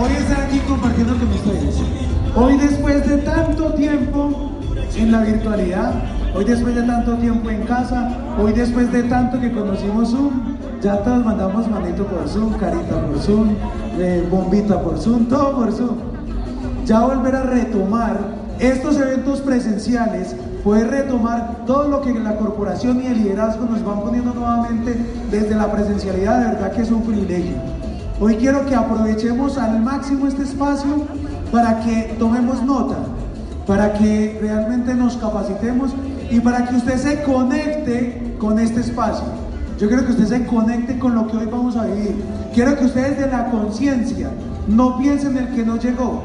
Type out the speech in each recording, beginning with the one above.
hoy estar aquí compartiendo con ustedes. Hoy después de tanto tiempo en la virtualidad, hoy después de tanto tiempo en casa, hoy después de tanto que conocimos Zoom, ya todos mandamos manito por Zoom, carita por Zoom, eh, bombita por Zoom, todo por Zoom. Ya volver a retomar estos eventos presenciales, poder retomar todo lo que la corporación y el liderazgo nos van poniendo nuevamente desde la presencialidad, de verdad que es un privilegio. Hoy quiero que aprovechemos al máximo este espacio para que tomemos nota, para que realmente nos capacitemos y para que usted se conecte con este espacio. Yo quiero que usted se conecte con lo que hoy vamos a vivir. Quiero que ustedes de la conciencia no piensen el que no llegó,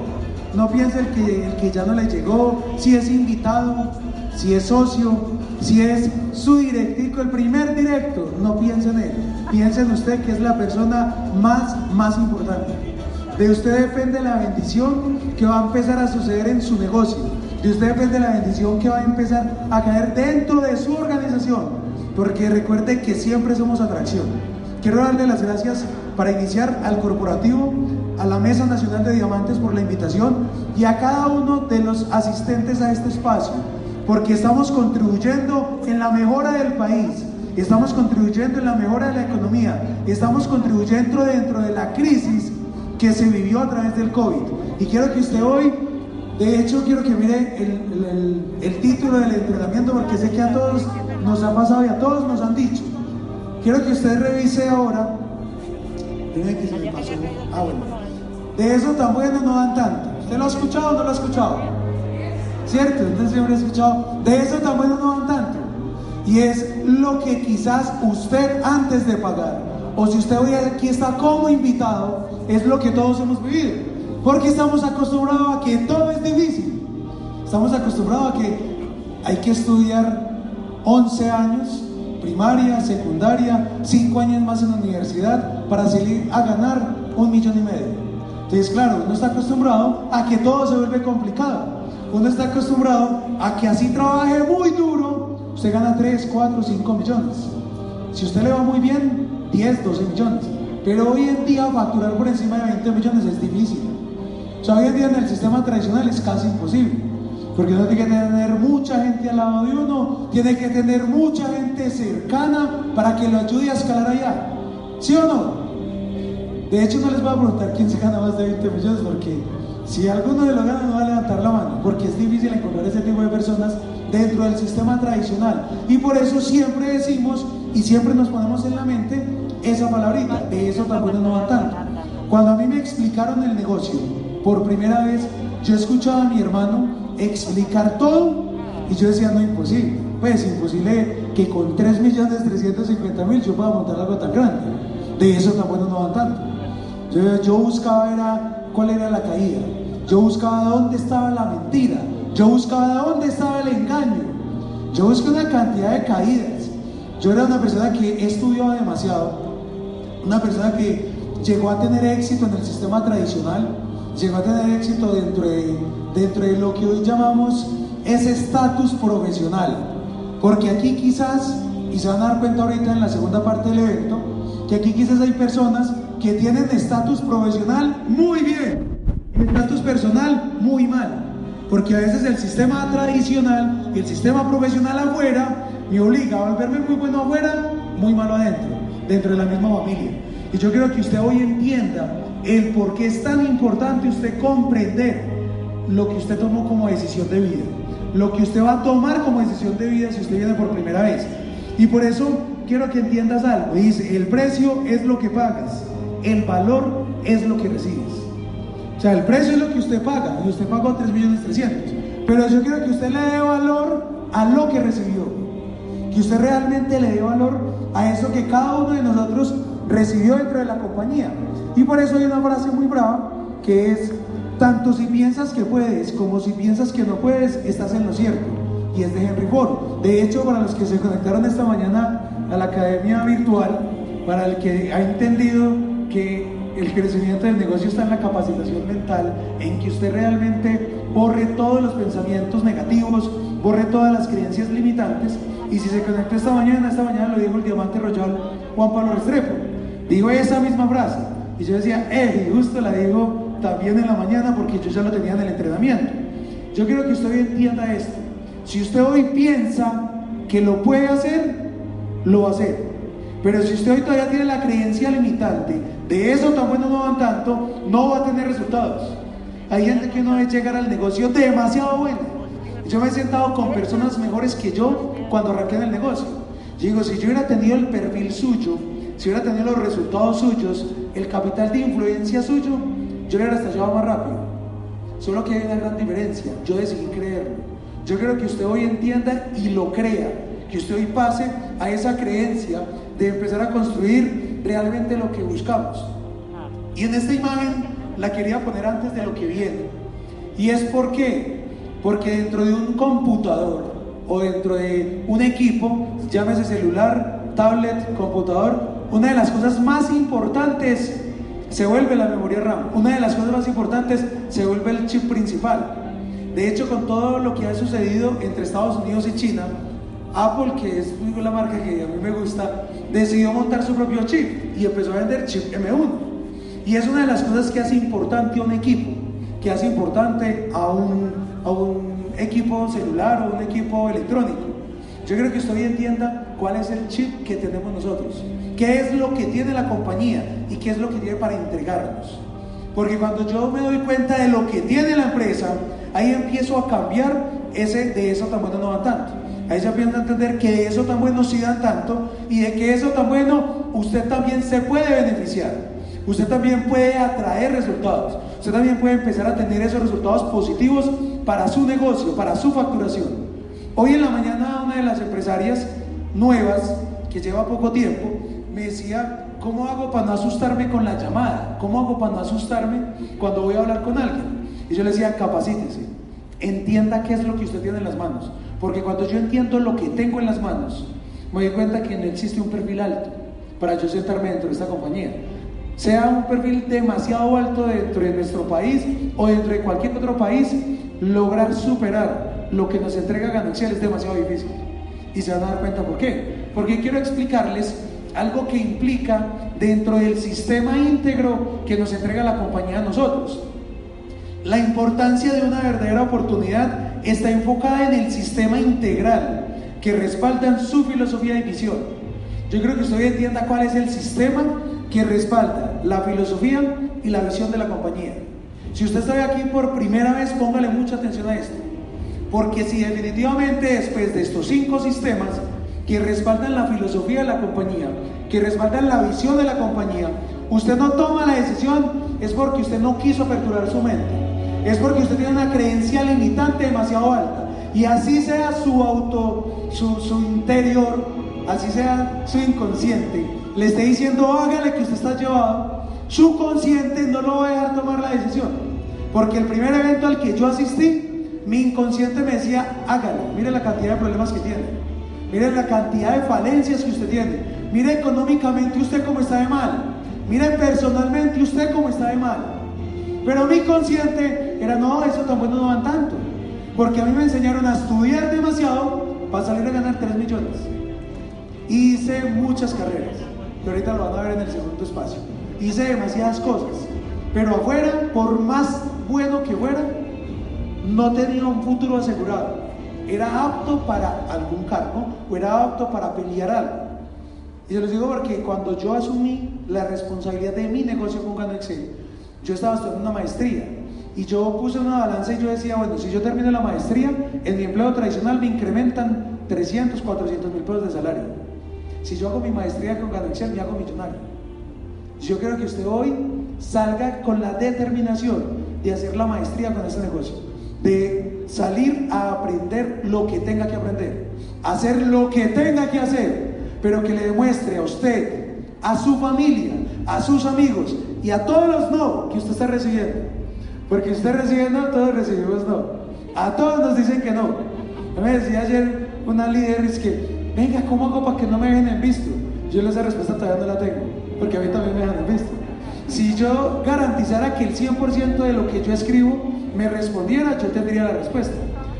no piensen el que, el que ya no le llegó, si es invitado, si es socio, si es su directivo, el primer directo, no piensen en él. Piensen usted que es la persona más, más importante. De usted depende la bendición que va a empezar a suceder en su negocio. De usted depende la bendición que va a empezar a caer dentro de su organización. Porque recuerde que siempre somos atracción. Quiero darle las gracias para iniciar al corporativo, a la Mesa Nacional de Diamantes por la invitación y a cada uno de los asistentes a este espacio, porque estamos contribuyendo en la mejora del país, estamos contribuyendo en la mejora de la economía, estamos contribuyendo dentro de la crisis que se vivió a través del COVID. Y quiero que usted hoy, de hecho, quiero que mire el, título del entrenamiento, porque sé que a todos nos ha pasado y a todos nos han dicho. Quiero que usted revise ahora. que se me pasó. Ah, bueno. De eso tan bueno no dan tanto. ¿Usted lo ha escuchado o no lo ha escuchado? ¿Cierto? Usted siempre ha escuchado. De eso tan bueno no dan tanto. Y es lo que quizás usted antes de pagar, o si usted hoy aquí está como invitado, es lo que todos hemos vivido. Porque estamos acostumbrados a que todo es difícil. Estamos acostumbrados a que hay que estudiar 11 años, primaria, secundaria, 5 años más en la universidad para salir a ganar un millón y medio. Entonces, claro, uno está acostumbrado a que todo se vuelve complicado. Uno está acostumbrado a que así trabaje muy duro, usted gana 3, 4, 5 millones. Si usted le va muy bien, 10, 12 millones. Pero hoy en día facturar por encima de 20 millones es difícil. O sea, hoy en día en el sistema tradicional es casi imposible. Porque uno tiene que tener mucha gente al lado de uno, tiene que tener mucha gente cercana para que lo ayude a escalar allá. ¿Sí o no? De hecho, no les voy a preguntar quién se gana más de 20 millones, porque si alguno de los gana, no va a levantar la mano, porque es difícil encontrar ese tipo de personas dentro del sistema tradicional. Y por eso siempre decimos y siempre nos ponemos en la mente esa palabrita, de eso tampoco no va tanto. Cuando a mí me explicaron el negocio por primera vez, yo escuchaba a mi hermano explicar todo y yo decía, no, imposible. Pues imposible que con 3 millones 350 mil yo pueda montar algo tan grande. De eso tan bueno no van tanto. Yo, yo buscaba era cuál era la caída. Yo buscaba dónde estaba la mentira. Yo buscaba dónde estaba el engaño. Yo busqué una cantidad de caídas. Yo era una persona que estudiaba demasiado. Una persona que llegó a tener éxito en el sistema tradicional llegó a tener éxito dentro de, dentro de lo que hoy llamamos ese estatus profesional. Porque aquí quizás, y se van a dar cuenta ahorita en la segunda parte del evento, que aquí quizás hay personas que tienen estatus profesional muy bien, estatus personal muy mal. Porque a veces el sistema tradicional y el sistema profesional afuera me obliga a volverme muy bueno afuera, muy malo adentro, dentro de la misma familia. Y yo quiero que usted hoy entienda el por qué es tan importante usted comprender lo que usted tomó como decisión de vida, lo que usted va a tomar como decisión de vida si usted viene por primera vez. Y por eso quiero que entiendas algo. Dice, el precio es lo que pagas, el valor es lo que recibes. O sea, el precio es lo que usted paga, y usted pagó 3 millones 300. Pero yo quiero que usted le dé valor a lo que recibió. Que usted realmente le dé valor a eso que cada uno de nosotros recibió dentro de la compañía. Y por eso hay una frase muy brava que es, tanto si piensas que puedes como si piensas que no puedes, estás en lo cierto. Y es de Henry Ford. De hecho, para los que se conectaron esta mañana a la academia virtual, para el que ha entendido que el crecimiento del negocio está en la capacitación mental, en que usted realmente borre todos los pensamientos negativos, borre todas las creencias limitantes. Y si se conectó esta mañana, esta mañana lo dijo el diamante royal Juan Pablo Restrepo. Digo esa misma frase. Y yo decía, eh, y justo la digo también en la mañana porque yo ya lo tenía en el entrenamiento. Yo quiero que usted entienda esto. Si usted hoy piensa que lo puede hacer, lo va a hacer. Pero si usted hoy todavía tiene la creencia limitante de eso tan bueno no van tanto, no va a tener resultados. Hay gente que no ve llegar al negocio demasiado bueno. Yo me he sentado con personas mejores que yo cuando arranqué el negocio. digo, si yo hubiera tenido el perfil suyo, si hubiera tenido los resultados suyos, el capital de influencia suyo, yo le hubiera estallado más rápido. Solo que hay una gran diferencia. Yo decidí creerlo. Yo quiero que usted hoy entienda y lo crea. Que usted hoy pase a esa creencia de empezar a construir realmente lo que buscamos. Y en esta imagen la quería poner antes de lo que viene. Y es porque, porque dentro de un computador o dentro de un equipo, llámese celular, tablet, computador, una de las cosas más importantes se vuelve la memoria RAM. Una de las cosas más importantes se vuelve el chip principal. De hecho, con todo lo que ha sucedido entre Estados Unidos y China, Apple, que es la marca que a mí me gusta, decidió montar su propio chip y empezó a vender chip M1. Y es una de las cosas que hace importante a un equipo, que hace importante a un, a un equipo celular o un equipo electrónico. Yo creo que usted hoy entienda cuál es el chip que tenemos nosotros, qué es lo que tiene la compañía y qué es lo que tiene para entregarnos. Porque cuando yo me doy cuenta de lo que tiene la empresa, ahí empiezo a cambiar ese de eso tan bueno no va tanto. Ahí se empieza a entender que eso tan bueno sí dan tanto y de que eso tan bueno usted también se puede beneficiar. Usted también puede atraer resultados. Usted también puede empezar a tener esos resultados positivos para su negocio, para su facturación. Hoy en la mañana una de las empresarias nuevas, que lleva poco tiempo, me decía, ¿cómo hago para no asustarme con la llamada? ¿Cómo hago para no asustarme cuando voy a hablar con alguien? Y yo le decía, capacítese, entienda qué es lo que usted tiene en las manos. Porque cuando yo entiendo lo que tengo en las manos, me doy cuenta que no existe un perfil alto para yo sentarme dentro de esta compañía. Sea un perfil demasiado alto dentro de nuestro país o dentro de cualquier otro país, lograr superar lo que nos entrega Ganancial es demasiado difícil. Y se van a dar cuenta por qué. Porque quiero explicarles algo que implica dentro del sistema íntegro que nos entrega la compañía a nosotros. La importancia de una verdadera oportunidad está enfocada en el sistema integral que respalda su filosofía y visión. Yo creo que usted entienda cuál es el sistema que respalda la filosofía y la visión de la compañía. Si usted está aquí por primera vez, póngale mucha atención a esto. Porque si definitivamente después de estos cinco sistemas que respaldan la filosofía de la compañía, que respaldan la visión de la compañía, usted no toma la decisión, es porque usted no quiso aperturar su mente es porque usted tiene una creencia limitante demasiado alta. Y así sea su auto, su, su interior, así sea su inconsciente, le esté diciendo hágale que usted está llevado, su consciente no lo va a dejar tomar la decisión. Porque el primer evento al que yo asistí, mi inconsciente me decía hágalo, mire la cantidad de problemas que tiene, mire la cantidad de falencias que usted tiene, mire económicamente usted cómo está de mal, mire personalmente usted cómo está de mal. Pero mi consciente era, no, eso tan bueno no van tanto. Porque a mí me enseñaron a estudiar demasiado para salir a ganar 3 millones. Hice muchas carreras, que ahorita lo van a ver en el segundo espacio. Hice demasiadas cosas. Pero afuera, por más bueno que fuera, no tenía un futuro asegurado. Era apto para algún cargo o era apto para pelear algo. Y se los digo porque cuando yo asumí la responsabilidad de mi negocio con Ganexel, yo estaba estudiando una maestría y yo puse una balanza y yo decía, bueno, si yo termino la maestría, en mi empleo tradicional me incrementan 300, 400 mil pesos de salario. Si yo hago mi maestría con ganancia, me hago millonario. Yo quiero que usted hoy salga con la determinación de hacer la maestría con este negocio, de salir a aprender lo que tenga que aprender, hacer lo que tenga que hacer, pero que le demuestre a usted, a su familia, a sus amigos y a todos los no que usted está recibiendo. Porque usted recibe no, todos recibimos no. A todos nos dicen que no. Me decía ayer una líder, es que, venga, ¿cómo hago para que no me dejen en visto? Yo esa respuesta todavía no la tengo, porque a mí también me dejan en visto. Si yo garantizara que el 100% de lo que yo escribo me respondiera, yo tendría la respuesta.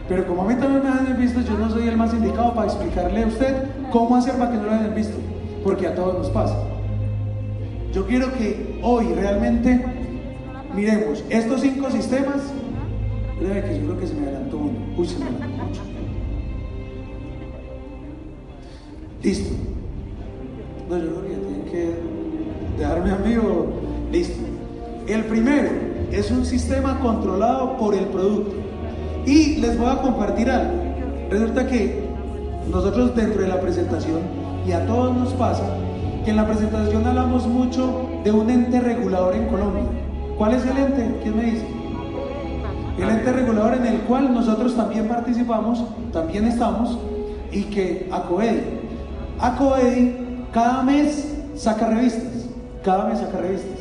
Pero como a mí también me dejan en visto, yo no soy el más indicado para explicarle a usted cómo hacer para que no lo en visto, porque a todos nos pasa. Yo quiero que hoy realmente miremos estos cinco sistemas. Que se me adelantó uno. Uy, se me adelantó mucho. Listo. No, yo creo que tienen que dejarme a mí o... Listo. El primero es un sistema controlado por el producto. Y les voy a compartir algo. Resulta que nosotros dentro de la presentación, y a todos nos pasa, que en la presentación hablamos mucho de un ente regulador en Colombia. ¿Cuál es el ente? ¿Quién me dice? El ente regulador en el cual nosotros también participamos, también estamos, y que ACOEDI. ACOEDI cada mes saca revistas, cada mes saca revistas.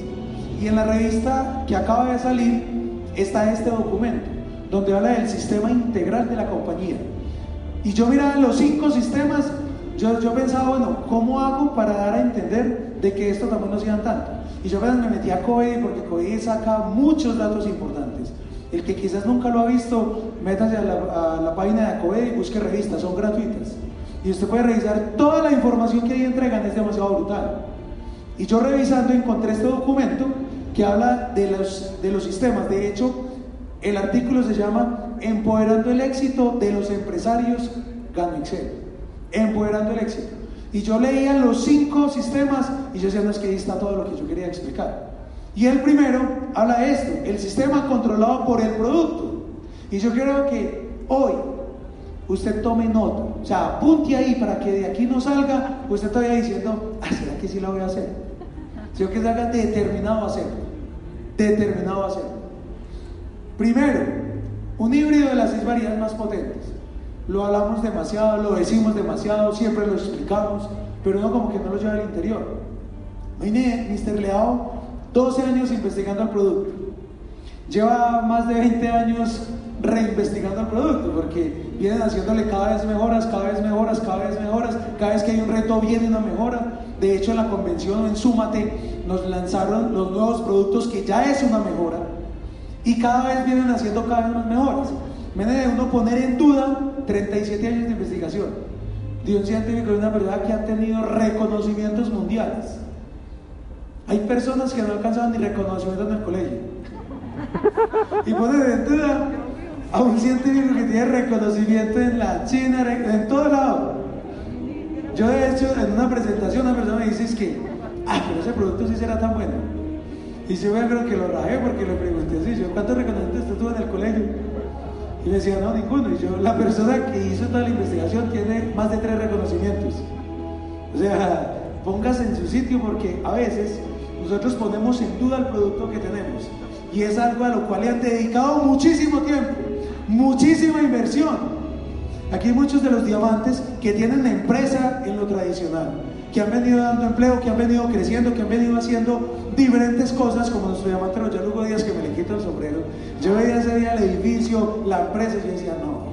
Y en la revista que acaba de salir está este documento, donde habla del sistema integral de la compañía. Y yo miraba los cinco sistemas, yo, pensaba, bueno, ¿cómo hago para dar a entender de que esto también no sea tanto? Y yo me metí a COEDI porque COEDI saca muchos datos importantes. El que quizás nunca lo ha visto, métase a la, página de COEDI y busque revistas, son gratuitas. Y usted puede revisar toda la información que ahí entregan, es demasiado brutal. Y yo revisando encontré este documento que habla de los, de los sistemas. De hecho, el artículo se llama Empoderando el éxito de los empresarios Gano Excel. Empoderando el éxito. Y yo leía los cinco sistemas y yo decía, no es que ahí está todo lo que yo quería explicar. Y el primero habla de esto, el sistema controlado por el producto. Y yo creo que hoy usted tome nota, o sea, apunte ahí para que de aquí no salga usted todavía diciendo, ah, ¿será que sí lo voy a hacer? Sino que salga determinado a hacerlo determinado a hacer. Primero, un híbrido de las seis variedades más potentes. Lo hablamos demasiado, lo decimos demasiado, siempre lo explicamos, pero no como que no lo lleva al interior. Vine Mr. Leao 12 años investigando el producto. Lleva más de 20 años reinvestigando el producto, porque vienen haciéndole cada vez mejoras, cada vez mejoras, cada vez mejoras, cada vez que hay un reto viene una mejora. De hecho, en la convención en Súmate nos lanzaron los nuevos productos que ya es una mejora y cada vez vienen haciendo cada vez más mejoras. Viene de uno poner en duda 37 años de investigación de un científico de una verdad que ha tenido reconocimientos mundiales. Hay personas que no alcanzaban ni reconocimiento en el colegio. Y ponen en duda a un científico que tiene reconocimiento en la China, en todo lado. Yo de hecho en una presentación una persona me dice es que, ah, pero ese producto sí será tan bueno. Y yo creo que lo rajé porque le pregunté así, yo, ¿cuántos reconocimientos tuvo en el colegio? Y le decía, no, ninguno. Y yo, la persona que hizo toda la investigación tiene más de tres reconocimientos. O sea, póngase en su sitio porque a veces nosotros ponemos en duda el producto que tenemos. Y es algo a lo cual le han dedicado muchísimo tiempo, muchísima inversión. Aquí hay muchos de los diamantes que tienen empresa en lo tradicional, que han venido dando empleo, que han venido creciendo, que han venido haciendo diferentes cosas, como nuestro diamante Roger Lugo Díaz, que me le quito el sombrero. Yo veía ese día el edificio, la empresa, y yo decía, no,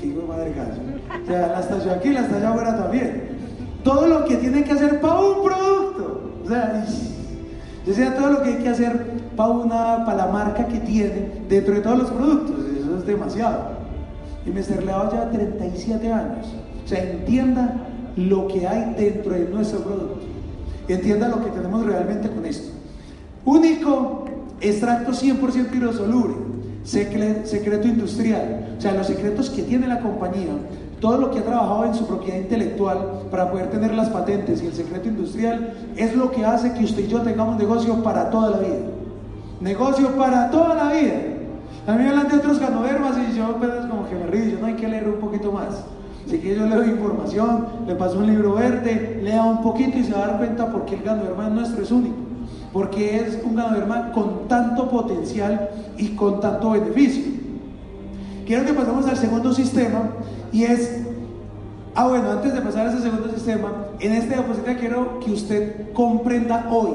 digo madre gallo. O sea, la estación aquí, la estación afuera también. Todo lo que tiene que hacer para un producto. O sea, yo decía todo lo que hay que hacer para una, para la marca que tiene dentro de todos los productos. Eso es demasiado y me Leao lleva 37 años. O sea, entienda lo que hay dentro de nuestro producto. Entienda lo que tenemos realmente con esto. Único, extracto 100% hidrosoluble, secreto industrial. O sea, los secretos que tiene la compañía, todo lo que ha trabajado en su propiedad intelectual para poder tener las patentes y el secreto industrial, es lo que hace que usted y yo tengamos negocio para toda la vida. Negocio para toda la vida. A mí me hablan de otros ganodermas y yo apenas como que me río, yo no hay que leer un poquito más. Así que yo le doy información, le paso un libro verde, lea un poquito y se va a dar cuenta por qué el ganoderma nuestro es único. Porque es un ganoderma con tanto potencial y con tanto beneficio. Quiero que pasemos al segundo sistema y es Ah, bueno, antes de pasar a ese segundo sistema, en esta diapositiva quiero que usted comprenda hoy,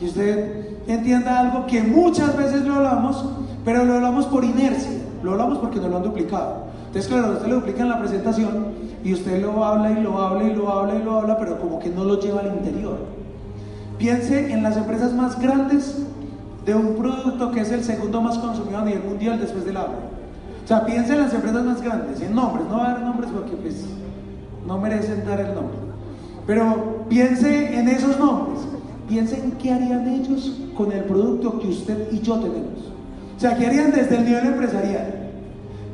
que usted entienda algo que muchas veces lo hablamos, pero lo hablamos por inercia, lo hablamos porque nos lo han duplicado. Entonces, claro, usted lo duplica en la presentación y usted lo habla y lo habla y lo habla y lo habla, pero como que no lo lleva al interior. Piense en las empresas más grandes de un producto que es el segundo más consumido a nivel mundial después del agua. O sea, piense en las empresas más grandes, en nombres, no va a dar nombres porque pues no merecen dar el nombre. Pero piense en esos nombres. piensen qué harían ellos con el producto que usted y yo tenemos. O sea, ¿qué harían desde el nivel empresarial?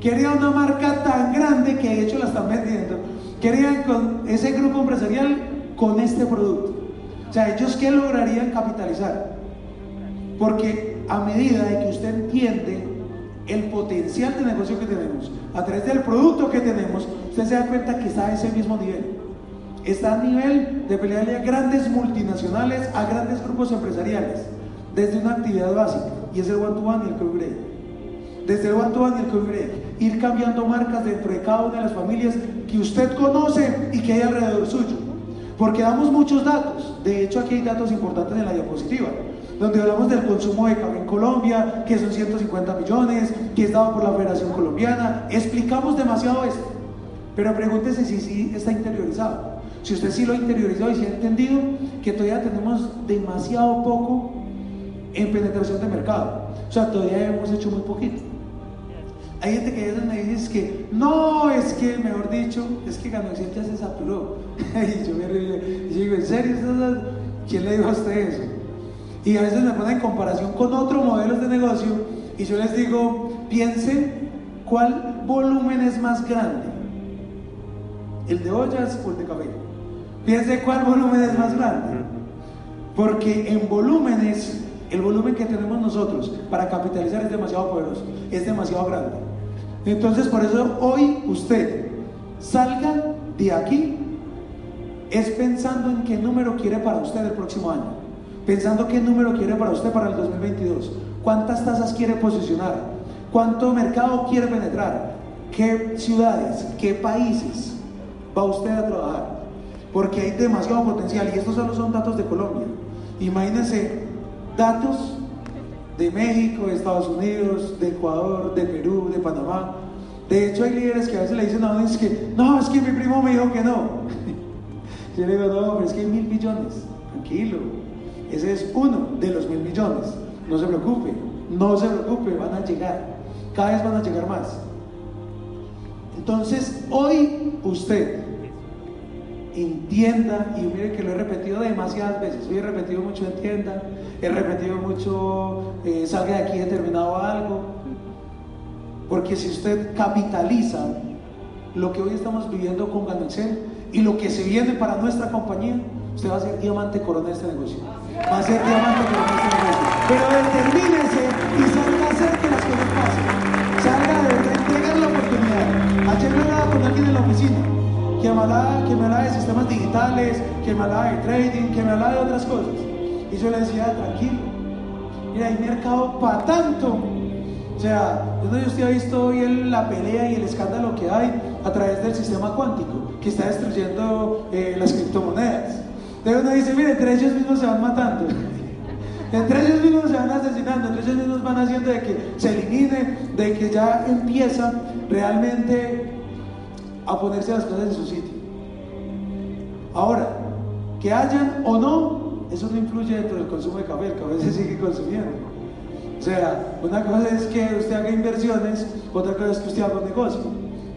¿Qué haría una marca tan grande que de hecho la están vendiendo? ¿Qué harían con ese grupo empresarial con este producto? O sea, ellos qué lograrían capitalizar? Porque a medida de que usted entiende el potencial de negocio que tenemos, a través del producto que tenemos, usted se da cuenta que está a ese mismo nivel. Está a nivel de pelearle a grandes multinacionales, a grandes grupos empresariales, desde una actividad básica, y es el one-to-one y el co Desde el one-to-one y el Ir cambiando marcas dentro de cada una de las familias que usted conoce y que hay alrededor suyo. Porque damos muchos datos. De hecho, aquí hay datos importantes en la diapositiva donde hablamos del consumo de café en Colombia, que son 150 millones, que es dado por la Federación Colombiana. Explicamos demasiado esto, pero pregúntese si sí está interiorizado. Si usted sí lo ha interiorizado y si ha entendido que todavía tenemos demasiado poco en penetración de mercado. O sea, todavía hemos hecho muy poquito. Hay gente que me dice que no, es que, mejor dicho, es que Ganoxel ya se saturó. y yo me río y digo, ¿en serio? ¿Quién le dijo a usted eso? Y a veces me ponen en comparación con otros modelos de negocio y yo les digo, piensen cuál volumen es más grande, el de ollas o el de café. Piensen cuál volumen es más grande. Porque en volúmenes, el volumen que tenemos nosotros para capitalizar es demasiado poderoso, es demasiado grande. Entonces, por eso hoy usted salga de aquí es pensando en qué número quiere para usted el próximo año pensando qué número quiere para usted para el 2022, cuántas tasas quiere posicionar, cuánto mercado quiere penetrar, qué ciudades, qué países va usted a trabajar, porque hay demasiado potencial y estos solo son datos de Colombia. Imagínense datos de México, de Estados Unidos, de Ecuador, de Perú, de Panamá. De hecho, hay líderes que a veces le dicen a uno que, no, es que mi primo me dijo que no. Yo le digo, no, pero es que hay mil millones, tranquilo. Ese es uno de los mil millones. No se preocupe, no se preocupe, van a llegar. Cada vez van a llegar más. Entonces, hoy usted entienda, y mire que lo he repetido demasiadas veces, hoy he repetido mucho entienda, he repetido mucho eh, salga de aquí determinado algo, porque si usted capitaliza lo que hoy estamos viviendo con Ganoxel y lo que se viene para nuestra compañía, usted va a ser diamante corona de este negocio va a ser diamante pero no Pero determínese y salga a hacer que las cosas pasen. Salga de entregar la oportunidad. Ayer me hablaba con alguien en la oficina que me hablaba, que me hablaba de sistemas digitales, que me hablaba de trading, que me hablaba de otras cosas. Y yo le decía, tranquilo, mira, hay mercado para tanto. O sea, yo no usted ha visto hoy la pelea y el escándalo que hay a través del sistema cuántico, que está destruyendo eh, las criptomonedas. Entonces uno dice, mire, entre ellos mismos se van matando. Entre ellos mismos se van asesinando, entre ellos mismos van haciendo de que se elimine, de que ya empiezan realmente a ponerse las cosas en su sitio. Ahora, que hayan o no, eso no influye dentro del consumo de café, el café se sigue consumiendo. O sea, una cosa es que usted haga inversiones, otra cosa es que usted haga un negocio.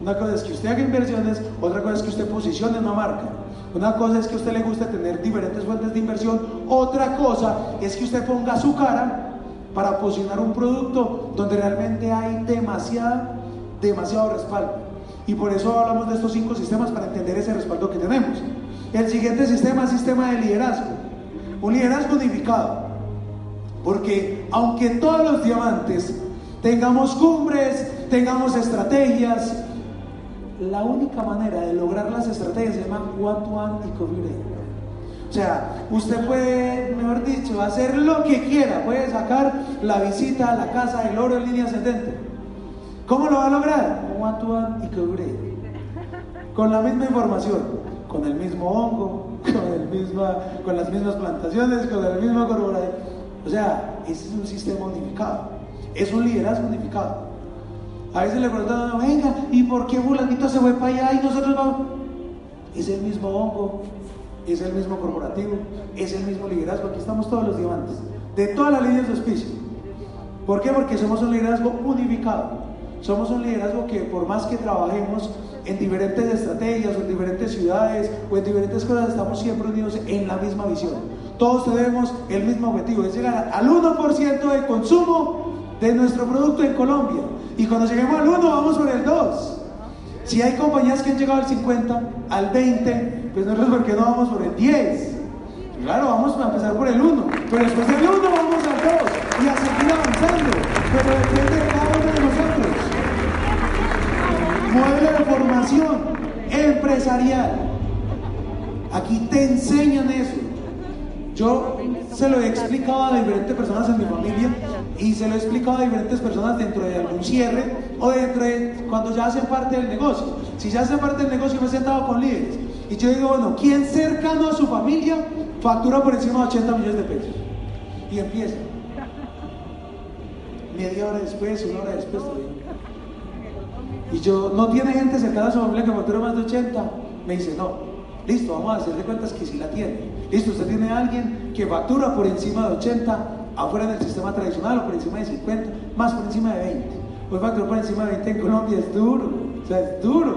Una cosa es que usted haga inversiones, otra cosa es que usted posicione una marca. Una cosa es que a usted le guste tener diferentes fuentes de inversión, otra cosa es que usted ponga su cara para posicionar un producto donde realmente hay demasiado, demasiado respaldo. Y por eso hablamos de estos cinco sistemas para entender ese respaldo que tenemos. El siguiente sistema es sistema de liderazgo. Un liderazgo unificado. Porque aunque todos los diamantes tengamos cumbres, tengamos estrategias, la única manera de lograr las estrategias se llama one-to-one y cover O sea, usted puede, mejor dicho, hacer lo que quiera, puede sacar la visita a la casa del oro en línea ascendente. ¿Cómo lo va a lograr? One-to-one y cover Con la misma información, con el mismo hongo, con, el misma, con las mismas plantaciones, con el mismo corporativo. O sea, ese es un sistema unificado, es un liderazgo unificado. A veces le preguntan, venga, ¿y por qué fulanito se fue para allá y nosotros vamos? Es el mismo hongo, es el mismo corporativo, es el mismo liderazgo. Aquí estamos todos los diamantes, de todas las líneas de auspicio. ¿Por qué? Porque somos un liderazgo unificado. Somos un liderazgo que por más que trabajemos, en diferentes estrategias o en diferentes ciudades o en diferentes cosas, estamos siempre unidos en la misma visión. Todos tenemos el mismo objetivo, es llegar al 1% de consumo de nuestro producto en Colombia. Y cuando lleguemos al 1, vamos por el 2. Si hay compañías que han llegado al 50, al 20, pues nosotros, ¿por qué no vamos por el 10? Claro, vamos a empezar por el 1, pero después del 1 vamos al 2 y a seguir avanzando. Pero depende de cada uno de nosotros. Modelo de formación empresarial. Aquí te enseñan eso. Yo se lo he explicado a diferentes personas en mi familia y se lo he explicado a diferentes personas dentro de algún cierre o dentro de cuando ya hacen parte del negocio. Si ya hacen parte del negocio, me he sentado con líderes y yo digo, bueno, ¿quién cercano a su familia factura por encima de 80 millones de pesos? Y empieza. Media hora después, una hora después todavía. Y yo, ¿no tiene gente cercana a su familia que factura más de 80? Me dice, no. Listo, vamos a hacer de cuentas que sí la tiene. Listo, usted tiene alguien que factura por encima de 80 afuera del sistema tradicional o por encima de 50, más por encima de 20. Pues facturar por encima de 20 en Colombia es duro, o sea, es duro.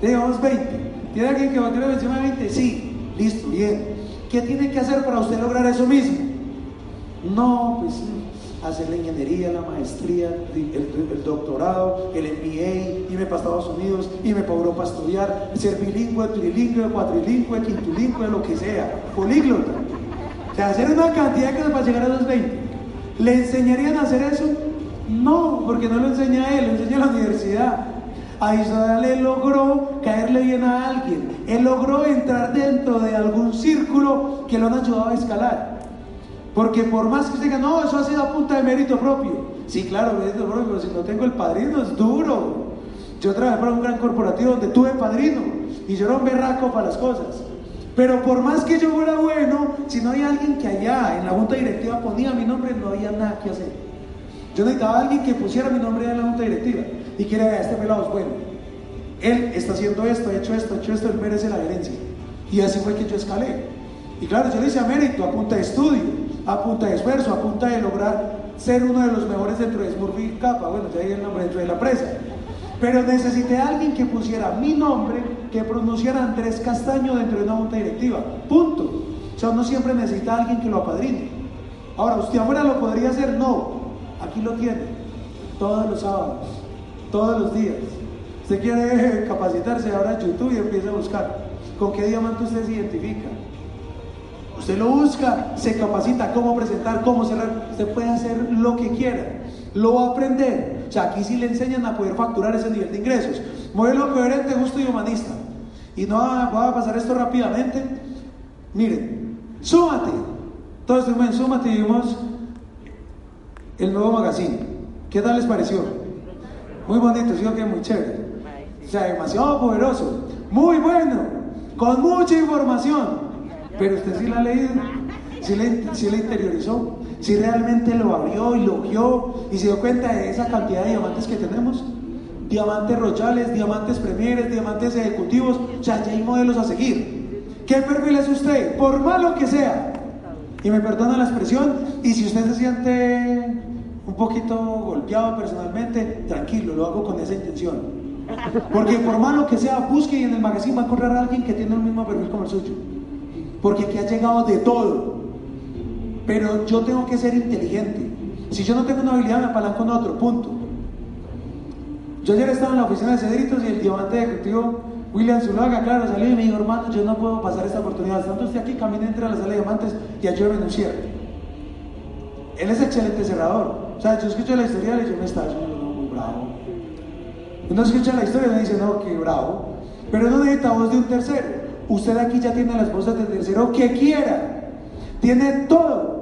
Digamos 20. ¿Tiene alguien que factura por encima de 20? Sí, listo, bien. ¿Qué tiene que hacer para usted lograr eso mismo? No, pues hacer la ingeniería, la maestría, el, doctorado, el MBA, irme para Estados Unidos, irme para Europa a estudiar, ser bilingüe, trilingüe, cuatrilingüe, quintulingüe, lo que sea, políglota. O sea, hacer una cantidad cosas para llegar a los 20. ¿Le enseñarían a hacer eso? No, porque no lo enseña él, lo enseña la universidad. A Israel él logró caerle bien a alguien. Él logró entrar dentro de algún círculo que lo han ayudado a escalar. Porque por más que usted diga, no, eso ha sido a punta de mérito propio. Sí, claro, mérito propio, pero si no tengo el padrino es duro. Yo trabajé para un gran corporativo donde tuve padrino y yo era un berraco para las cosas. Pero por más que yo fuera bueno, si no hay alguien que allá en la junta directiva ponía mi nombre, no había nada que hacer. Yo necesitaba a alguien que pusiera mi nombre en la junta directiva y que a este pelado es bueno. Él está haciendo esto, ha hecho esto, ha hecho esto, él merece la gerencia. Y así fue que yo escalé. Y claro, yo le hice a mérito, a punta de estudio a punta de esfuerzo, a punta de lograr ser uno de los mejores dentro de Smurfy Capa, bueno, ya hay el nombre dentro de la presa. Pero necesité a alguien que pusiera mi nombre, que pronunciara Andrés Castaño dentro de una junta directiva. Punto. O sea, uno siempre necesita a alguien que lo apadrine. Ahora, ¿usted afuera lo podría hacer? No. Aquí lo tiene. Todos los sábados, todos los días. Usted quiere capacitarse, ahora YouTube y empieza a buscar. ¿Con qué diamante usted se identifica? Usted lo busca, se capacita cómo presentar, cómo cerrar. Usted puede hacer lo que quiera. Lo va a aprender. O sea, aquí sí le enseñan a poder facturar ese nivel de ingresos. Modelo coherente, justo y humanista. Y no voy a pasar esto rápidamente. Miren, súmate. Todos en súmate y vimos el nuevo magazine. ¿Qué tal les pareció? Muy bonito, sí, que muy chévere. O sea, demasiado poderoso. Muy bueno. Con mucha información. Pero usted sí la ha leído, sí la, interiorizó, si realmente lo abrió y lo vio y se dio cuenta de esa cantidad de diamantes que tenemos. Diamantes rochales, diamantes premieres, diamantes ejecutivos, o sea, ya hay modelos a seguir. ¿Qué perfil es usted? Por malo que sea. Y me perdona la expresión, y si usted se siente un poquito golpeado personalmente, tranquilo, lo hago con esa intención. Porque por malo que sea, busque y en el magazine va a encontrar a alguien que tiene el mismo perfil como el suyo porque aquí ha llegado de todo. Pero yo tengo que ser inteligente. Si yo no tengo una habilidad, me apalanco con otro, punto. Yo ayer estaba en la oficina de Cedritos y el diamante ejecutivo William Zulaga, claro, salió y me dijo, hermano, yo no puedo pasar esta oportunidad. Estando usted aquí, camine entre la sala de diamantes y ayúdame en un cierre. Él es excelente cerrador. O sea, yo escucho la historia y yo me estaba no, muy bravo. Uno escucha la historia y me dice, no, qué bravo. Pero no necesita voz de un tercero. Usted aquí ya tiene las cosas del tercero que quiera. Tiene todo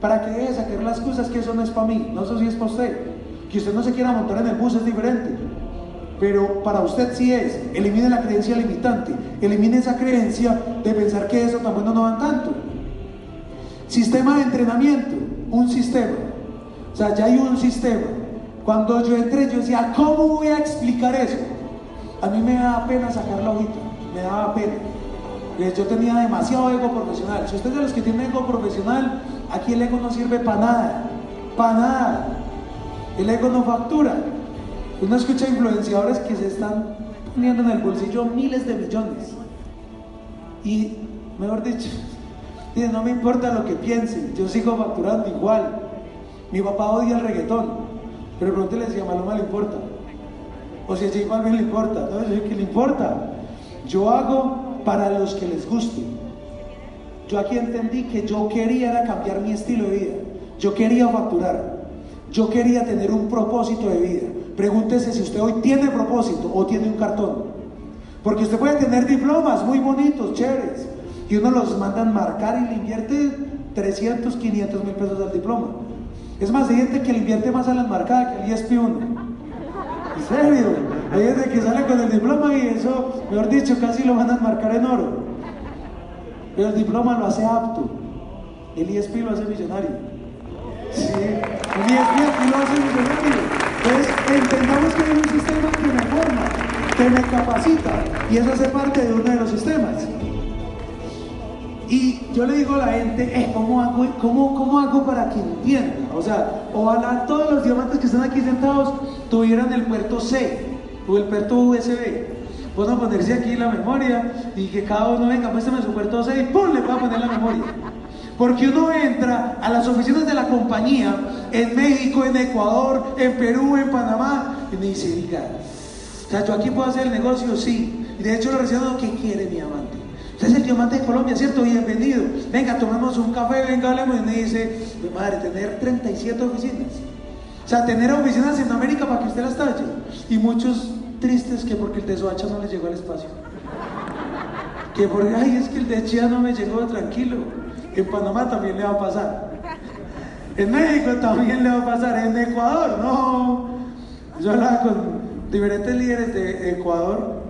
para que deje sacar las cosas que eso no es para mí. No sé si es para usted. Que usted no se quiera montar en el bus es diferente. Pero para usted sí es. Elimine la creencia limitante. Elimine esa creencia de pensar que eso tan bueno no van tanto. Sistema de entrenamiento. Un sistema. O sea, ya hay un sistema. Cuando yo entré, yo decía, ¿cómo voy a explicar eso? A mí me da pena sacar la hojita. Me daba pena. Yo tenía demasiado ego profesional. Si usted es los que tienen ego profesional, aquí el ego no sirve para nada. Para nada. El ego no factura. Uno escucha influenciadores que se están teniendo en el bolsillo miles de millones. Y, mejor dicho, dice, no me importa lo que piensen, yo sigo facturando igual. Mi papá odia el reggaetón, pero pronto si a Maluma le importa. O si a J Balvin le importa, no, sé que le importa. Yo hago para los que les guste. Yo aquí entendí que yo quería cambiar mi estilo de vida. Yo quería facturar. Yo quería tener un propósito de vida. Pregúntese si usted hoy tiene propósito o tiene un cartón. Porque usted puede tener diplomas muy bonitos, chéveres, y uno los mandan marcar y le invierte 300, 500 mil pesos al diploma. Es más, hay que le invierte más a las marcadas que el ISP 1. En serio, hay gente que sale con el diploma y eso, mejor dicho, casi lo van a marcar en oro. Pero el diploma lo hace apto, el ISP lo hace millonario. Sí, el ISP lo hace millonario. Entonces, entendamos que hay un sistema que me forma, que me capacita, y eso hace parte de uno de los sistemas. Y yo le digo a la gente, eh, ¿cómo, hago, cómo, ¿cómo hago para que entienda? O sea, ojalá todos los diamantes que están aquí sentados tuvieran el puerto C el puerto USB. Puedo ponerse aquí la memoria y que cada uno venga, muéstrame su puerto C y ¡pum! le puedo poner la memoria. Porque uno entra a las oficinas de la compañía en México, en Ecuador, en Perú, en Panamá, y me dice, diga, o sea, yo aquí puedo hacer el negocio, sí. Y de hecho lo recibo, ¿qué quiere mi amante? Usted es el diamante de Colombia, ¿cierto? Bienvenido. Venga, tomemos un café, venga, hablemos. Y me dice, mi madre, tener 37 oficinas. O sea, tener oficinas en América para que usted las talle. Y muchos tristes que porque el de Soacha no les llegó al espacio. Que porque, ay, es que el de Chía no me llegó tranquilo. En Panamá también le va a pasar. En México también le va a pasar. En Ecuador, no. Yo hablaba con diferentes líderes de Ecuador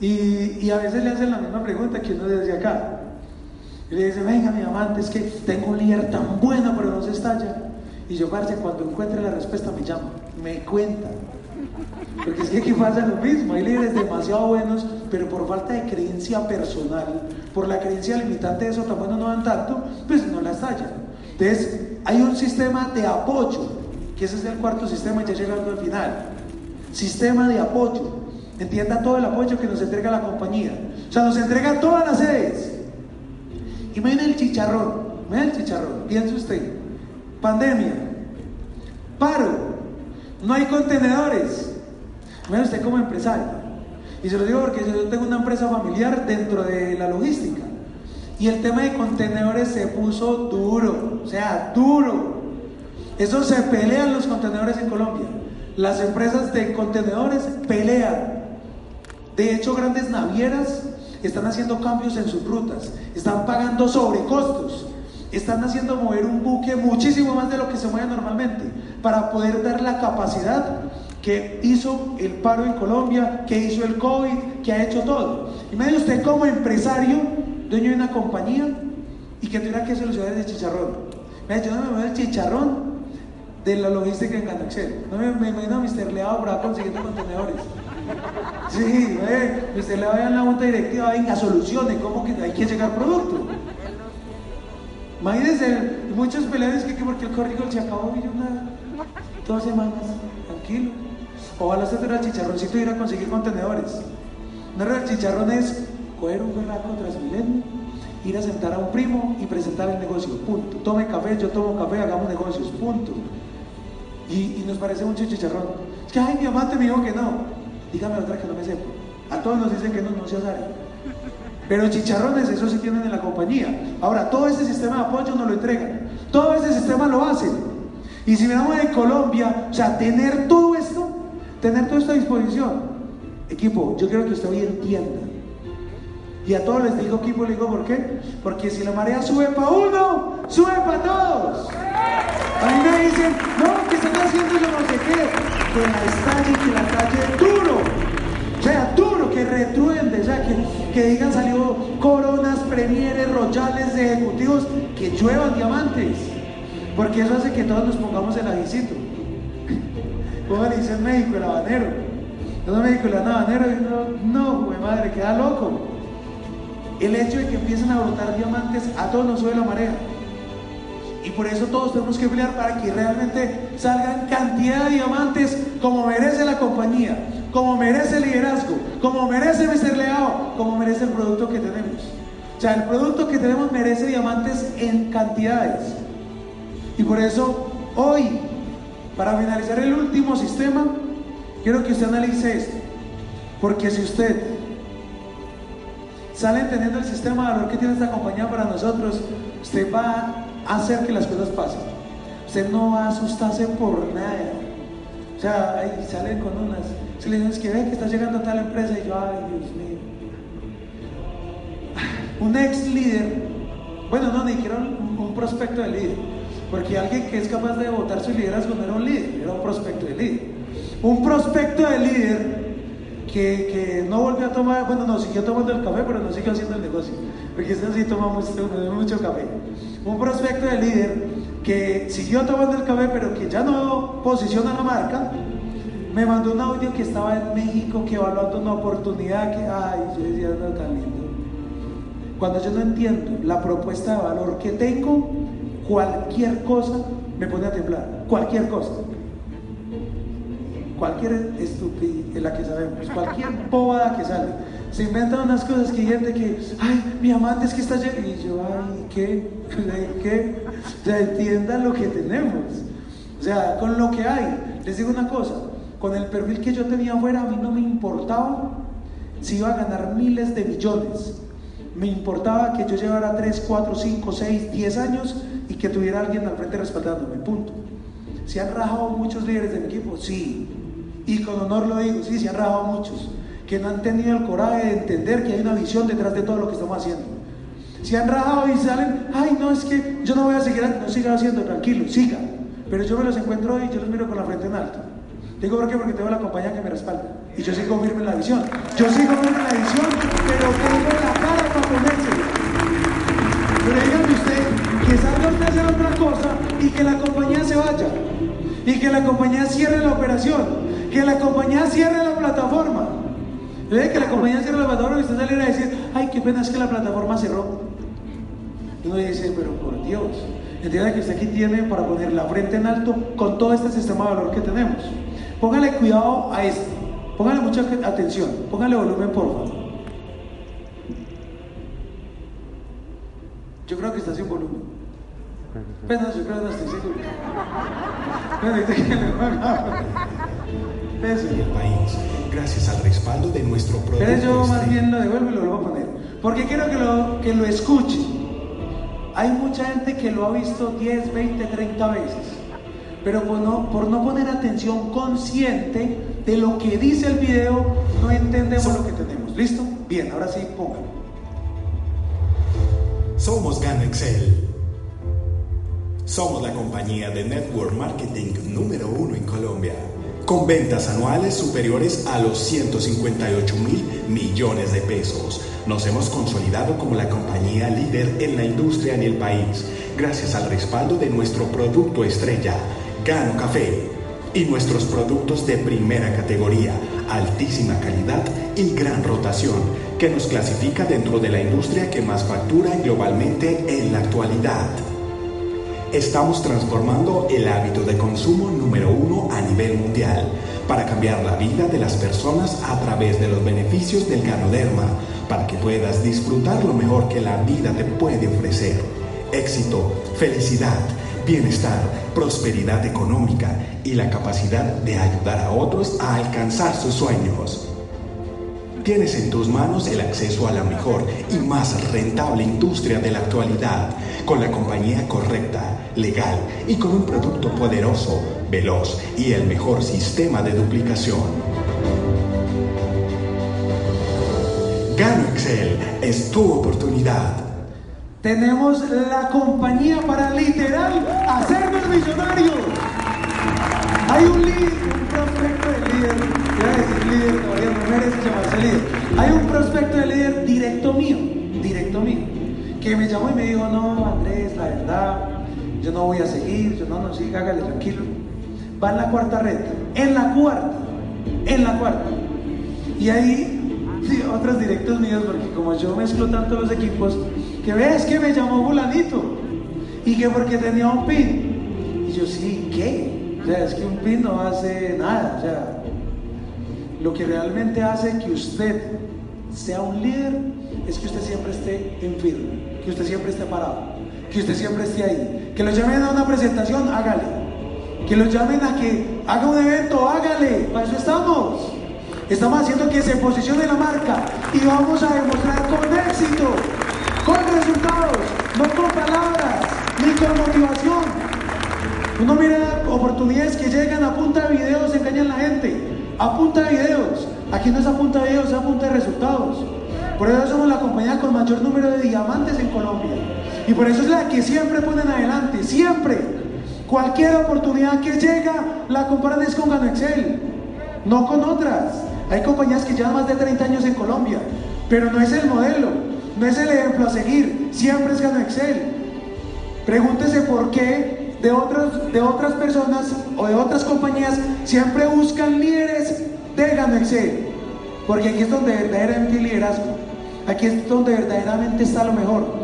y, a veces le hacen la misma pregunta que uno desde acá. Y le dice, venga mi amante, es que tengo un líder tan bueno, pero no se estalla. Y yo, parce, cuando encuentre la respuesta me llama, me cuenta. Porque es que aquí pasa lo mismo, hay líderes demasiado buenos, pero por falta de creencia personal, por la creencia limitante de eso tan no dan tanto, pues no la estallan. Entonces, hay un sistema de apoyo, que ese es el cuarto sistema, ya llegando al final. Sistema de apoyo. Entienda todo el apoyo que nos entrega la compañía. O sea, nos entrega todas las sedes. Miren el chicharrón. Miren el chicharrón. Piense usted. Pandemia. Paro. No hay contenedores. Miren usted como empresario. Y se lo digo porque yo tengo una empresa familiar dentro de la logística. Y el tema de contenedores se puso duro. O sea, duro. Eso se pelean los contenedores en Colombia. Las empresas de contenedores pelean. De hecho, grandes navieras están haciendo cambios en sus rutas, están pagando sobrecostos, están haciendo mover un buque muchísimo más de lo que se mueve normalmente para poder dar la capacidad que hizo el paro en Colombia, que hizo el COVID, que ha hecho todo. Me usted como empresario, dueño de una compañía, y que tuviera que solucionar el chicharrón. Me yo no me muevo el chicharrón de la logística en Canaxel. No me, me imagino a Mr. Leao para consiguiendo contenedores. Sí, eh, usted le vaya a la junta directiva, venga, solucione, ¿cómo hay que llegar producto? Imagínense, muchos peleadores que, que porque el corrigo se acabó y una, dos semanas, tranquilo. Ojalá usted tuviera el chicharroncito ir a conseguir contenedores. No era el chicharrón es coger un berraco transmilenio, ir a sentar a un primo y presentar el negocio, punto. Tome café, yo tomo café, hagamos negocios, punto. Y, nos parece mucho chicharrón. Es que, ay, mi amante me dijo que no. Dígame otra que no me sepa. A todos nos dicen que no, no se azare. Pero chicharrones, eso sí tienen en la compañía. Ahora, todo este sistema de apoyo nos lo entregan. Todo este sistema lo hacen. Y si miramos en Colombia, o sea, tener todo tener todo esto a disposición. Equipo, yo quiero que usted hoy entienda. Y a todos les digo equipo, les digo por qué. Porque si la marea sube para uno, sube para todos. A mí me dicen, no, que están haciendo yo no sé qué que la estalle, que la calle duro, o sea, duro, que retruende, sea, que, que digan salió coronas, premieres, royales ejecutivos, que lluevan diamantes, porque eso hace que todos nos pongamos el ajicito. ¿Cómo le dice en México el habanero? En México el habanero y no, no, madre, queda loco. El hecho de que empiecen a brotar diamantes a todos nos sube la marea. Y por eso todos tenemos que pelear para que realmente salgan cantidad de diamantes como merece la compañía, como merece el liderazgo, como merece ser leado, como merece el producto que tenemos. O sea, el producto que tenemos merece diamantes en cantidades. Y por eso, hoy, para finalizar el último sistema, quiero que usted analice esto. Porque si usted sale entendiendo el sistema de valor que tiene esta compañía para nosotros, usted va a hacer que las cosas pasen. Usted no va a asustarse por nada. O sea, ahí salen con unas. Se le dicen, que ve que está llegando a tal empresa y yo, ay, Dios mío. Un ex líder, bueno, no, ni siquiera un, un prospecto de líder, porque alguien que es capaz de votar su liderazgo no era un líder, era un prospecto de líder. Un prospecto de líder que, que, no volvió a tomar, bueno, no, siguió tomando el café, pero no siguió haciendo el negocio, porque este sí toma mucho, mucho café. Un prospecto de líder que siguió tomando el café, pero que ya no posiciona la marca, me mandó un audio que estaba en México, que evaluando una oportunidad que, ay, yo decía, no, tan lindo. Cuando yo no entiendo la propuesta de valor que tengo, cualquier cosa me pone a temblar, cualquier cosa. Cualquier estupidez, la que sabemos, cualquier bobada que sale. Se inventan unas cosas que hay gente que, ay, mi amante es que está llegando. Y yo, ay, ¿qué? ¿Qué? O sea, entiendan lo que tenemos. O sea, con lo que hay. Les digo una cosa, con el perfil que yo tenía afuera, a mí no me importaba si iba a ganar miles de millones. Me importaba que yo llevara 3, 4, 5, 6, 10 años y que tuviera alguien al frente respaldándome, punto. ¿Se han rajado muchos líderes de mi equipo? Sí. Y con honor lo digo, sí, se han rajado muchos. Que no han tenido el coraje de entender que hay una visión detrás de todo lo que estamos haciendo. Se han rajado y salen, ay, no, es que yo no voy a seguir, no siga haciendo, tranquilo, siga. Pero yo me los encuentro y yo los miro con la frente en alto. Digo, ¿por qué? Porque tengo la compañía que me respalda. Y yo sigo firme en la visión. Yo sigo firme en la visión, pero tengo la y que la compañía se vaya. Y que la compañía cierre la operación. Que la compañía cierre la plataforma. ¿Ve? Que la compañía cierre la plataforma y usted saliera a decir, ay, qué pena es que la plataforma cerró. Y uno dice, pero por Dios. Entienda que usted aquí tiene para poner la frente en alto con todo este sistema de valor que tenemos. Póngale cuidado a esto. Póngale mucha atención. Póngale volumen, por favor. Yo creo que está sin volumen. Pero yo creo que no estoy seguro. Pero dice que le Eso. el país, gracias al respaldo de nuestro producto. Pero yo más estrella. bien lo devuelvo y lo vuelvo a poner. Porque quiero que lo, que lo escuche. Hay mucha gente que lo ha visto 10, 20, 30 veces. Pero por no, por no poner atención consciente de lo que dice el video, no entendemos lo que tenemos. ¿Listo? Bien, ahora sí, póngalo. Somos Gana Excel. Somos la compañía de network marketing número uno en Colombia, con ventas anuales superiores a los 158 mil millones de pesos. Nos hemos consolidado como la compañía líder en la industria en el país, gracias al respaldo de nuestro producto estrella, Gano Café, y nuestros productos de primera categoría, altísima calidad y gran rotación, que nos clasifica dentro de la industria que más factura globalmente en la actualidad. Estamos transformando el hábito de consumo número uno a nivel mundial para cambiar la vida de las personas a través de los beneficios del ganoderma, para que puedas disfrutar lo mejor que la vida te puede ofrecer. Éxito, felicidad, bienestar, prosperidad económica y la capacidad de ayudar a otros a alcanzar sus sueños. Tienes en tus manos el acceso a la mejor y más rentable industria de la actualidad, con la compañía correcta, legal y con un producto poderoso, veloz y el mejor sistema de duplicación. Gano Excel es tu oportunidad. Tenemos la compañía para literal hacernos millonarios. Hay un líder, un prospecto de líder, iba a decir líder, no merece llamarse líder. Hay un prospecto de líder directo mío, directo mío, que me llamó y me dijo, no, Andrés, la verdad, yo no voy a seguir, yo no, no, sí, hágale tranquilo. Va en la cuarta red, en la cuarta, en la cuarta. Y ahí, otros directos míos, porque como yo mezclo tanto los equipos, que ves que me llamó fulanito, y que porque tenía un pin. Y yo, sí, ¿qué? O sea, es que un pin no hace nada, o sea. lo que realmente hace que usted sea un líder es que usted siempre esté en firme, que usted siempre esté parado, que usted siempre esté ahí. Que lo llamen a una presentación, hágale. Que lo llamen a que haga un evento, hágale. Para eso estamos. Estamos haciendo que se posicione la marca y vamos a demostrar con éxito, con resultados, no con palabras ni con motivación. Uno mira oportunidades que llegan a punta de videos, engañan a la gente. A punta de videos. Aquí no es a punta de videos, es a punta de resultados. Por eso somos la compañía con mayor número de diamantes en Colombia. Y por eso es la que siempre ponen adelante, siempre. Cualquier oportunidad que llega, la comparan es con Gano Excel, no con otras. Hay compañías que llevan más de 30 años en Colombia, pero no es el modelo, no es el ejemplo a seguir, siempre es Gano Excel. Pregúntese por qué de, otras de otras personas o de otras compañías siempre buscan líderes de Gano Excel, porque aquí es donde verdaderamente liderazgo, aquí es donde verdaderamente está lo mejor.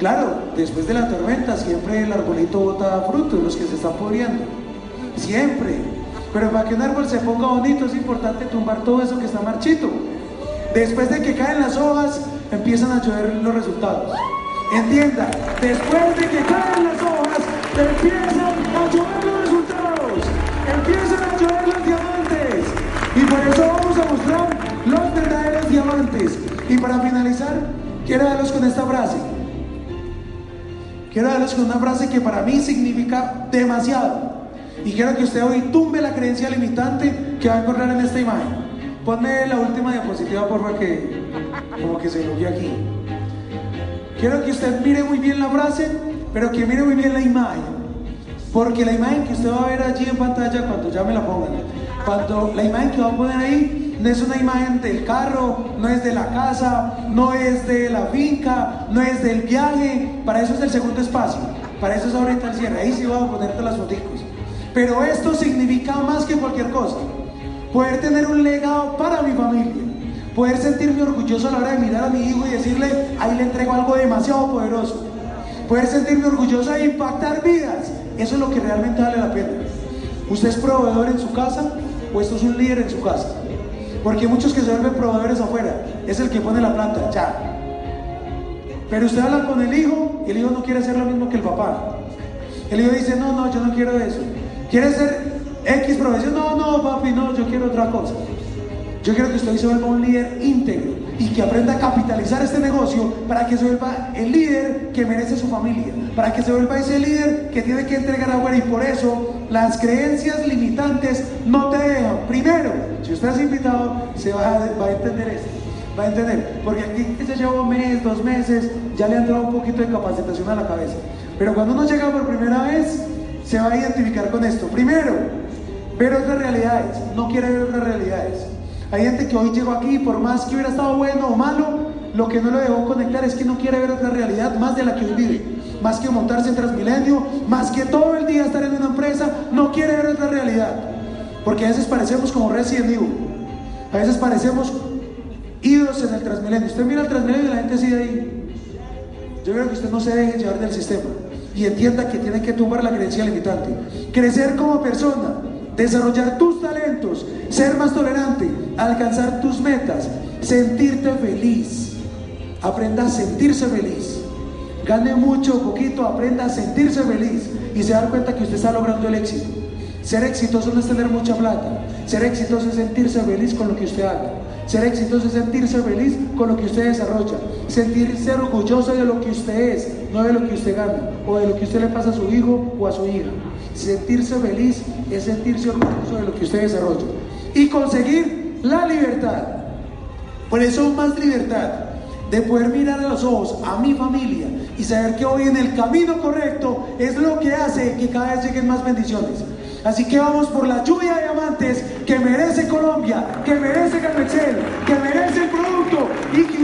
Claro, después de la tormenta siempre el arbolito bota frutos, los que se están pudriendo, siempre. Pero para que un árbol se ponga bonito es importante tumbar todo eso que está marchito. Después de que caen las hojas, empiezan a llover los resultados. Entienda, después de que caen las hojas, empiezan a llover los resultados. Empiezan a llover los diamantes. Y por eso vamos a mostrar los verdaderos diamantes. Y para finalizar, quiero darlos con esta frase. Quiero darles con una frase que para mí significa demasiado. Y quiero que usted hoy tumbe la creencia limitante que va a encontrar en esta imagen. Ponme la última diapositiva, por favor, que como que se lo aquí. Quiero que usted mire muy bien la frase, pero que mire muy bien la imagen. Porque la imagen que usted va a ver allí en pantalla, cuando ya me la pongan, cuando la imagen que va a poner ahí no es una imagen del carro, no es de la casa, no es de la finca, no es del viaje. Para eso es el segundo espacio. Para eso es ahorita el cierre. Ahí sí voy a ponerte las fotos. Pero esto significa más que cualquier cosa. Poder tener un legado para mi familia. Poder sentirme orgulloso a la hora de mirar a mi hijo y decirle, ahí le entrego algo demasiado poderoso. Poder sentirme orgulloso e impactar vidas. Eso es lo que realmente vale la pena. ¿Usted es proveedor en su casa o esto es un líder en su casa? Porque muchos que se vuelven proveedores afuera. Es el que pone la planta, ya. Pero usted habla con el hijo y el hijo no quiere hacer lo mismo que el papá. El hijo dice, no, no, yo no quiero eso. ¿Quieres ser X profesión? No, no, papi, no, yo quiero otra cosa. Yo quiero que usted se vuelva un líder íntegro y que aprenda a capitalizar este negocio para que se vuelva el líder que merece su familia, para que se vuelva ese líder que tiene que entregar afuera y por eso las creencias limitantes no te dejan. Primero, si usted es invitado, se va a, va a entender esto, va a entender, porque aquí se lleva un mes, dos meses, ya le ha entrado un poquito de capacitación a la cabeza. Pero cuando uno llega por primera vez, se va a identificar con esto. Primero, ver otras realidades, no quiere ver otras realidades. Hay gente que hoy llegó aquí, por más que hubiera estado bueno o malo, lo que no lo dejó conectar es que no quiere ver otra realidad más de la que hoy vive. Más que montarse en Transmilenio, más que todo el día estar en una empresa, no quiere ver otra realidad. Porque a veces parecemos como Resident Evil. A veces parecemos idos en el Transmilenio. Usted mira el Transmilenio y la gente sigue ahí. Yo creo que usted no se deje llevar del sistema y entienda que tiene que tumbar la creencia limitante. Crecer como persona, desarrollar tus talentos, ser más tolerante, alcanzar tus metas, sentirte feliz. Aprenda a sentirse feliz. Gane mucho o poquito, aprenda a sentirse feliz y se da cuenta que usted está logrando el éxito. Ser exitoso no es tener mucha plata. Ser exitoso es sentirse feliz con lo que usted haga. Ser exitoso es sentirse feliz con lo que usted desarrolla. Sentirse orgulloso de lo que usted es, no de lo que usted gana o de lo que usted le pasa a su hijo o a su hija. Sentirse feliz es sentirse orgulloso de lo que usted desarrolla. Y conseguir la libertad. Por eso más libertad de poder mirar a los ojos a mi familia y saber que hoy en el camino correcto es lo que hace que cada vez lleguen más bendiciones. Así que vamos por la lluvia de diamantes que merece Colombia, que merece Excel, que merece el producto y que